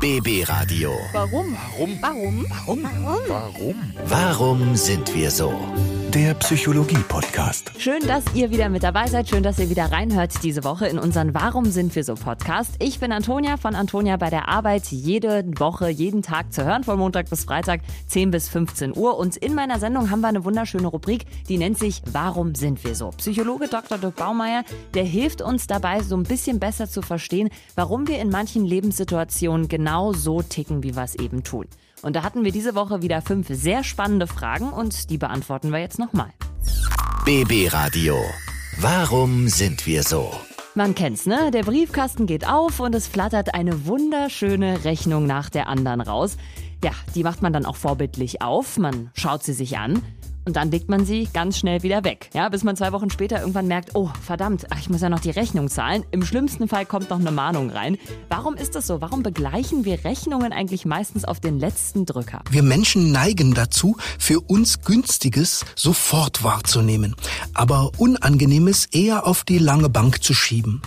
BB Radio. Warum? Warum? Warum? Warum? Warum? Warum sind wir so? Der Psychologie-Podcast. Schön, dass ihr wieder mit dabei seid. Schön, dass ihr wieder reinhört diese Woche in unseren Warum sind wir so Podcast. Ich bin Antonia von Antonia bei der Arbeit. Jede Woche, jeden Tag zu hören, von Montag bis Freitag, 10 bis 15 Uhr. Und in meiner Sendung haben wir eine wunderschöne Rubrik, die nennt sich Warum sind wir so? Psychologe Dr. Dirk Baumeier, der hilft uns dabei, so ein bisschen besser zu verstehen, warum wir in manchen Lebenssituationen genau so ticken, wie wir es eben tun. Und da hatten wir diese Woche wieder fünf sehr spannende Fragen und die beantworten wir jetzt nochmal. BB Radio. Warum sind wir so? Man kennt's, ne? Der Briefkasten geht auf und es flattert eine wunderschöne Rechnung nach der anderen raus. Ja, die macht man dann auch vorbildlich auf, man schaut sie sich an und dann legt man sie ganz schnell wieder weg. Ja, bis man zwei Wochen später irgendwann merkt, oh, verdammt, ach, ich muss ja noch die Rechnung zahlen. Im schlimmsten Fall kommt noch eine Mahnung rein. Warum ist das so? Warum begleichen wir Rechnungen eigentlich meistens auf den letzten Drücker? Wir Menschen neigen dazu, für uns Günstiges sofort wahrzunehmen, aber Unangenehmes eher auf die lange Bank zu schieben.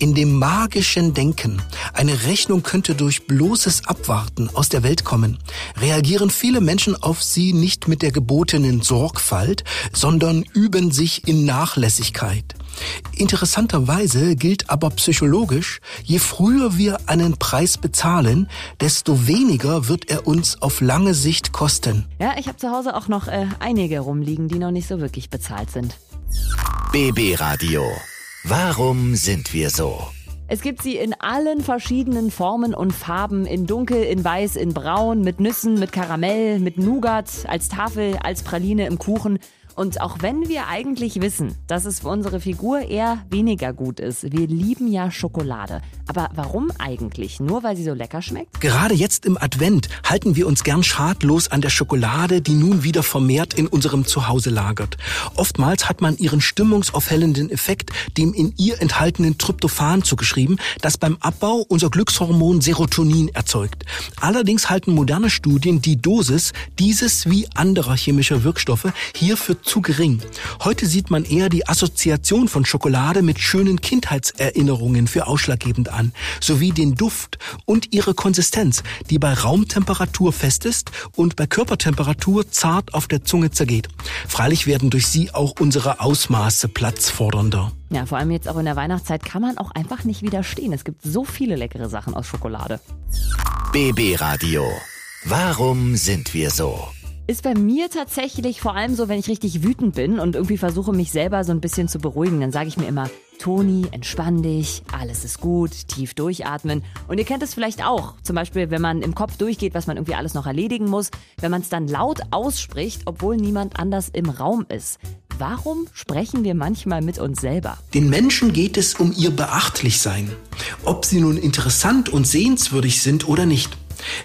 In dem magischen Denken, eine Rechnung könnte durch bloßes Abwarten aus der Welt kommen, reagieren viele Menschen auf sie nicht mit der gebotenen Sorgfalt, sondern üben sich in Nachlässigkeit. Interessanterweise gilt aber psychologisch, je früher wir einen Preis bezahlen, desto weniger wird er uns auf lange Sicht kosten. Ja, ich habe zu Hause auch noch äh, einige rumliegen, die noch nicht so wirklich bezahlt sind. BB Radio. Warum sind wir so? Es gibt sie in allen verschiedenen Formen und Farben, in dunkel, in weiß, in braun, mit Nüssen, mit Karamell, mit Nougat, als Tafel, als Praline im Kuchen. Und auch wenn wir eigentlich wissen, dass es für unsere Figur eher weniger gut ist, wir lieben ja Schokolade. Aber warum eigentlich? Nur weil sie so lecker schmeckt? Gerade jetzt im Advent halten wir uns gern schadlos an der Schokolade, die nun wieder vermehrt in unserem Zuhause lagert. Oftmals hat man ihren stimmungsaufhellenden Effekt dem in ihr enthaltenen Tryptophan zugeschrieben, das beim Abbau unser Glückshormon Serotonin erzeugt. Allerdings halten moderne Studien die Dosis dieses wie anderer chemischer Wirkstoffe hierfür zu gering. Heute sieht man eher die Assoziation von Schokolade mit schönen Kindheitserinnerungen für ausschlaggebend an, sowie den Duft und ihre Konsistenz, die bei Raumtemperatur fest ist und bei Körpertemperatur zart auf der Zunge zergeht. Freilich werden durch sie auch unsere Ausmaße platzfordernder. Ja, vor allem jetzt auch in der Weihnachtszeit kann man auch einfach nicht widerstehen. Es gibt so viele leckere Sachen aus Schokolade. BB Radio. Warum sind wir so? Ist bei mir tatsächlich vor allem so, wenn ich richtig wütend bin und irgendwie versuche, mich selber so ein bisschen zu beruhigen, dann sage ich mir immer, Toni, entspann dich, alles ist gut, tief durchatmen. Und ihr kennt es vielleicht auch. Zum Beispiel, wenn man im Kopf durchgeht, was man irgendwie alles noch erledigen muss, wenn man es dann laut ausspricht, obwohl niemand anders im Raum ist. Warum sprechen wir manchmal mit uns selber? Den Menschen geht es um ihr Beachtlichsein. Ob sie nun interessant und sehenswürdig sind oder nicht.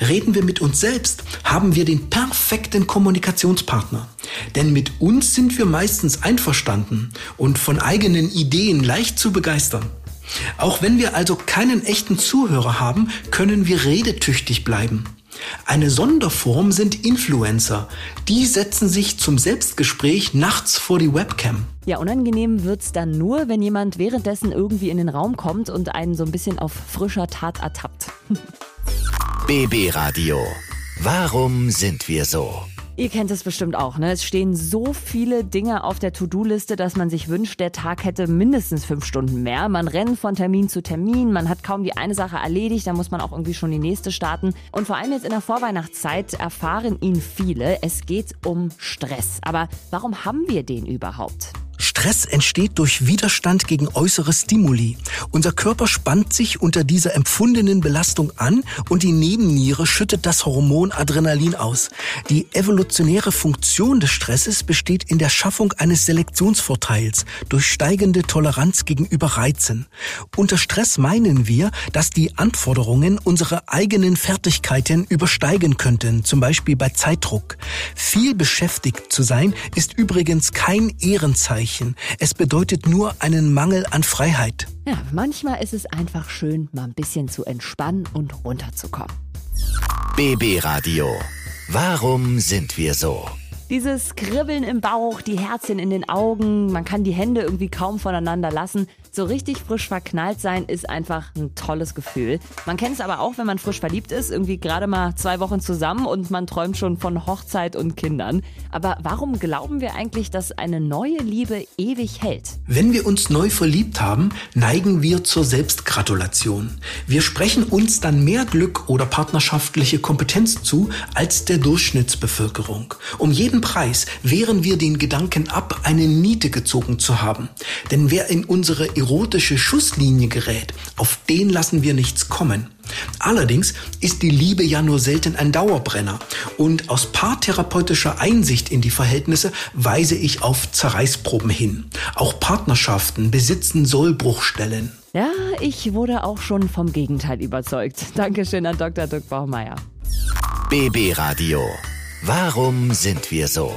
Reden wir mit uns selbst, haben wir den perfekten Kommunikationspartner. Denn mit uns sind wir meistens einverstanden und von eigenen Ideen leicht zu begeistern. Auch wenn wir also keinen echten Zuhörer haben, können wir redetüchtig bleiben. Eine Sonderform sind Influencer. Die setzen sich zum Selbstgespräch nachts vor die Webcam. Ja, unangenehm wird's dann nur, wenn jemand währenddessen irgendwie in den Raum kommt und einen so ein bisschen auf frischer Tat ertappt. BB Radio. Warum sind wir so? Ihr kennt es bestimmt auch, ne? Es stehen so viele Dinge auf der To-Do-Liste, dass man sich wünscht, der Tag hätte mindestens fünf Stunden mehr. Man rennt von Termin zu Termin, man hat kaum die eine Sache erledigt, dann muss man auch irgendwie schon die nächste starten. Und vor allem jetzt in der Vorweihnachtszeit erfahren ihn viele, es geht um Stress. Aber warum haben wir den überhaupt? Stress entsteht durch Widerstand gegen äußere Stimuli. Unser Körper spannt sich unter dieser empfundenen Belastung an und die Nebenniere schüttet das Hormon Adrenalin aus. Die evolutionäre Funktion des Stresses besteht in der Schaffung eines Selektionsvorteils durch steigende Toleranz gegenüber Reizen. Unter Stress meinen wir, dass die Anforderungen unsere eigenen Fertigkeiten übersteigen könnten, zum Beispiel bei Zeitdruck. Viel beschäftigt zu sein ist übrigens kein Ehrenzeichen. Es bedeutet nur einen Mangel an Freiheit. Ja, manchmal ist es einfach schön, mal ein bisschen zu entspannen und runterzukommen. BB Radio. Warum sind wir so? Dieses Kribbeln im Bauch, die Herzchen in den Augen, man kann die Hände irgendwie kaum voneinander lassen. So richtig frisch verknallt sein ist einfach ein tolles Gefühl. Man kennt es aber auch, wenn man frisch verliebt ist, irgendwie gerade mal zwei Wochen zusammen und man träumt schon von Hochzeit und Kindern. Aber warum glauben wir eigentlich, dass eine neue Liebe ewig hält? Wenn wir uns neu verliebt haben, neigen wir zur Selbstgratulation. Wir sprechen uns dann mehr Glück oder partnerschaftliche Kompetenz zu als der Durchschnittsbevölkerung. Um jeden Preis wehren wir den Gedanken ab, eine Niete gezogen zu haben. Denn wer in unsere erotische Schusslinie gerät, auf den lassen wir nichts kommen. Allerdings ist die Liebe ja nur selten ein Dauerbrenner. Und aus paartherapeutischer Einsicht in die Verhältnisse weise ich auf Zerreißproben hin. Auch Partnerschaften besitzen Sollbruchstellen. Ja, ich wurde auch schon vom Gegenteil überzeugt. Dankeschön an Dr. Dirk Baumeier. BB Radio. Warum sind wir so?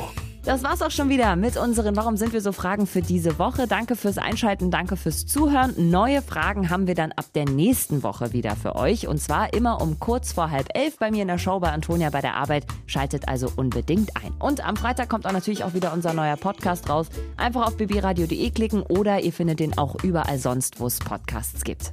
Das war's auch schon wieder mit unseren Warum sind wir so Fragen für diese Woche. Danke fürs Einschalten, danke fürs Zuhören. Neue Fragen haben wir dann ab der nächsten Woche wieder für euch. Und zwar immer um kurz vor halb elf bei mir in der Show bei Antonia bei der Arbeit. Schaltet also unbedingt ein. Und am Freitag kommt auch natürlich auch wieder unser neuer Podcast raus. Einfach auf bbradio.de klicken oder ihr findet den auch überall sonst, wo es Podcasts gibt.